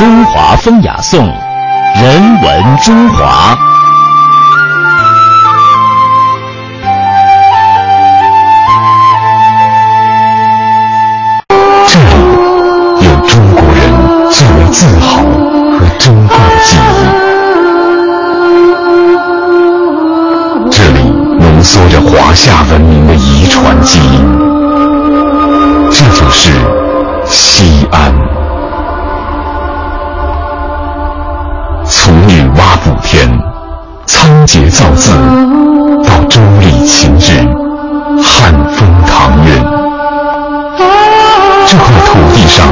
中华风雅颂，人文中华。这里有中国人最为自豪和珍贵的记忆，这里浓缩着华夏文明的遗传基因，这就是西安。天、仓颉造字，到周礼秦制、汉风唐韵，这块土地上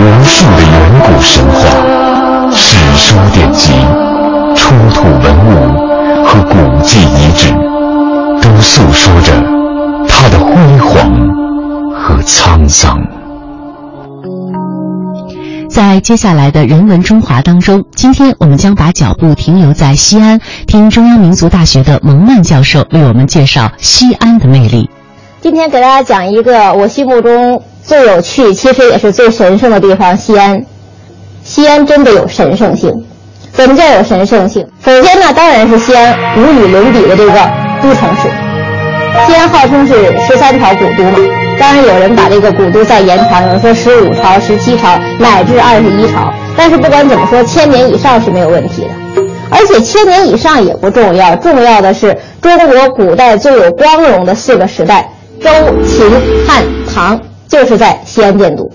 无数的远古神话、史书典籍、出土文物和古迹遗址，都诉说着它的辉煌和沧桑。在接下来的人文中华当中，今天我们将把脚步停留在西安，听中央民族大学的蒙曼教授为我们介绍西安的魅力。今天给大家讲一个我心目中最有趣，其实也是最神圣的地方——西安。西安真的有神圣性？怎么叫有神圣性？首先呢，当然是西安无与伦比的这个都城市。西安号称是十三朝古都嘛。当然，有人把这个古都再延长，有人说十五朝、十七朝，乃至二十一朝。但是不管怎么说，千年以上是没有问题的。而且千年以上也不重要，重要的是中国古代最有光荣的四个时代——周、秦、汉、唐，就是在西安建都。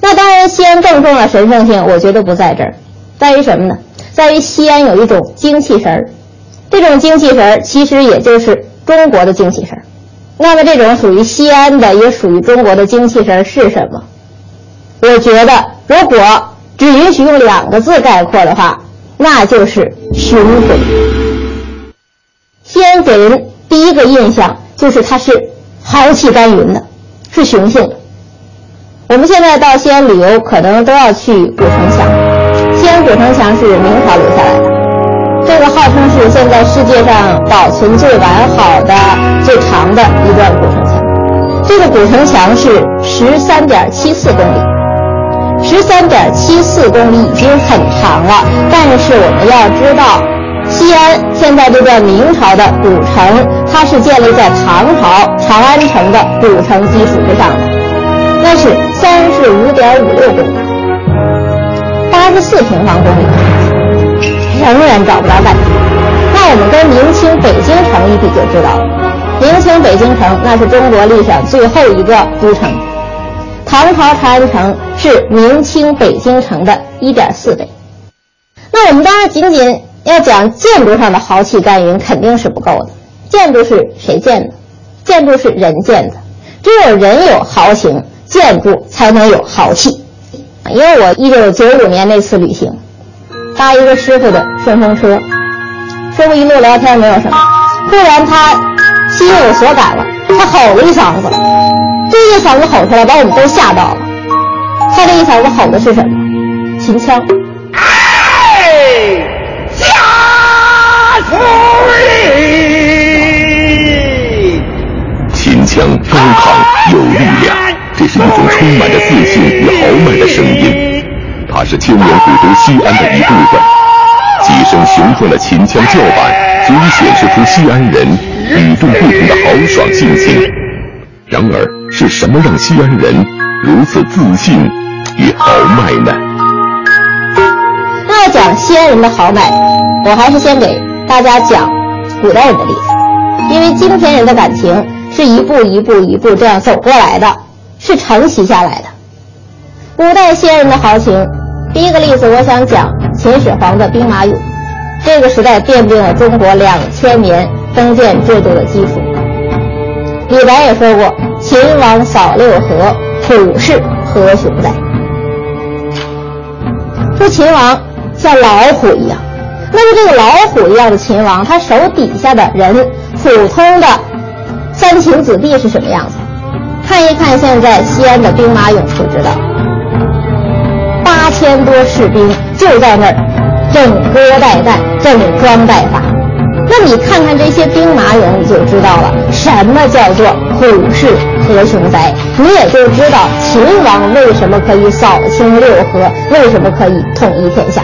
那当然，西安更重要的神圣性，我觉得不在这儿，在于什么呢？在于西安有一种精气神儿，这种精气神儿其实也就是中国的精气神儿。那么，这种属于西安的，也属于中国的精气神是什么？我觉得，如果只允许用两个字概括的话，那就是雄浑。西安给人第一个印象就是它是豪气干云的，是雄性的。我们现在到西安旅游，可能都要去古城墙。西安古城墙是明朝留下来的。这个号称是现在世界上保存最完好的、最长的一段古城墙。这个古城墙是十三点七四公里，十三点七四公里已经很长了。但是我们要知道，西安现在这段明朝的古城，它是建立在唐朝长安城的古城基础之上的，那是三十五点五六公里，八十四平方公里。仍然找不着半点。那我们跟明清北京城一比就知道了。明清北京城那是中国历史上最后一个都城，唐朝长安城是明清北京城的一点四倍。那我们当然仅仅要讲建筑上的豪气干云肯定是不够的。建筑是谁建的？建筑是人建的。只有人有豪情，建筑才能有豪气。因为我一九九五年那次旅行。搭一个师傅的顺风车，师傅一路聊天没有什么，突然他心有所感了，他吼了一嗓子，这一嗓子吼出来把我们都吓到了。他这一嗓子吼的是什么？秦腔。哎，家父秦腔高亢有力量，这是一种充满着自信与豪迈的声音。它是千年古都西安的一部分，几声雄壮的秦腔叫板，足以显示出西安人与众不同的豪爽性情。然而，是什么让西安人如此自信与豪迈呢？要讲西安人的豪迈，我还是先给大家讲古代人的例子，因为今天人的感情是一步一步一步这样走过来的，是承袭下来的。古代西安人的豪情。第一个例子，我想讲秦始皇的兵马俑。这个时代奠定了中国两千年封建制度的基础。李白也说过：“秦王扫六合，虎视何雄哉。”说秦王像老虎一样。那么这个老虎一样的秦王，他手底下的人，普通的三秦子弟是什么样子？看一看现在西安的兵马俑就知道，八千多士兵就在那儿，整戈待旦，整装待发。那你看看这些兵马俑，你就知道了什么叫做虎视何雄哉，你也就知道秦王为什么可以扫清六合，为什么可以统一天下。